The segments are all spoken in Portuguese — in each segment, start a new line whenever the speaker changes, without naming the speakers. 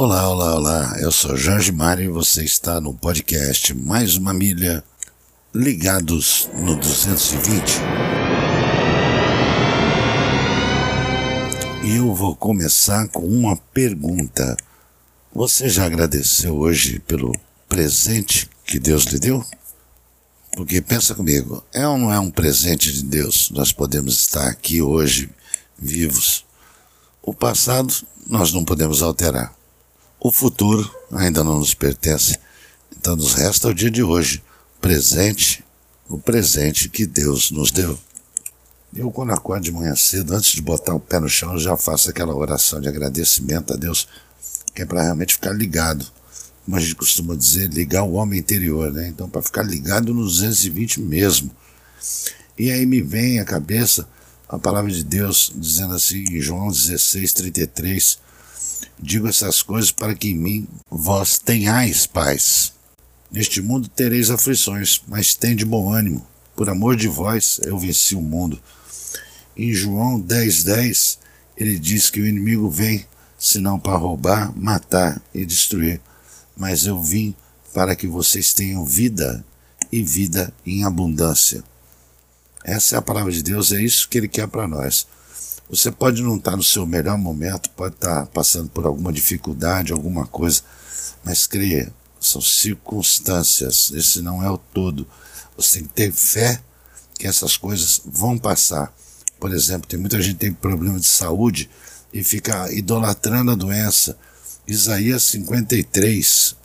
Olá, olá, olá. Eu sou Jorge Mário e você está no podcast Mais uma Milha Ligados no 220. E eu vou começar com uma pergunta. Você já agradeceu hoje pelo presente que Deus lhe deu? Porque pensa comigo, é ou não é um presente de Deus nós podemos estar aqui hoje vivos? O passado nós não podemos alterar. O futuro ainda não nos pertence. Então nos resta o dia de hoje, presente, o presente que Deus nos deu. Eu, quando acordo de manhã cedo, antes de botar o pé no chão, já faço aquela oração de agradecimento a Deus, que é para realmente ficar ligado. Como a gente costuma dizer, ligar o homem interior, né? Então, para ficar ligado nos 220 mesmo. E aí me vem à cabeça a palavra de Deus dizendo assim em João 16, 33. Digo essas coisas para que em mim vós tenhais paz. Neste mundo tereis aflições, mas tende bom ânimo. Por amor de vós eu venci o mundo. Em João 10, 10, ele diz que o inimigo vem senão para roubar, matar e destruir. Mas eu vim para que vocês tenham vida e vida em abundância. Essa é a palavra de Deus, é isso que ele quer para nós. Você pode não estar no seu melhor momento, pode estar passando por alguma dificuldade, alguma coisa, mas creia, são circunstâncias, esse não é o todo. Você tem que ter fé que essas coisas vão passar. Por exemplo, tem muita gente que tem problema de saúde e fica idolatrando a doença. Isaías 53,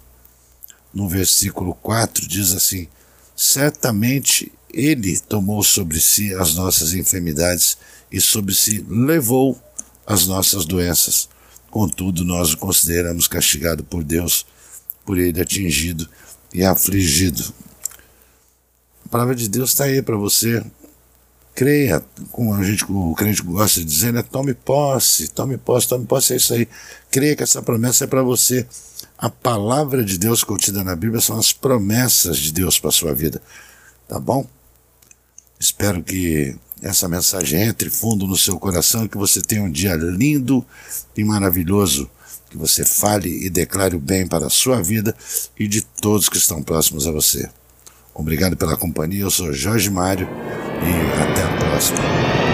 no versículo 4, diz assim: Certamente ele tomou sobre si as nossas enfermidades e sobre si levou as nossas doenças. Contudo, nós o consideramos castigado por Deus, por ele atingido e afligido. A palavra de Deus está aí para você. Creia, como a gente, o crente gosta de dizer, né? tome posse, tome posse, tome posse, é isso aí. Creia que essa promessa é para você. A palavra de Deus contida na Bíblia são as promessas de Deus para sua vida. Tá bom? Espero que essa mensagem entre fundo no seu coração e que você tenha um dia lindo e maravilhoso. Que você fale e declare o bem para a sua vida e de todos que estão próximos a você. Obrigado pela companhia, eu sou Jorge Mário e até a próxima.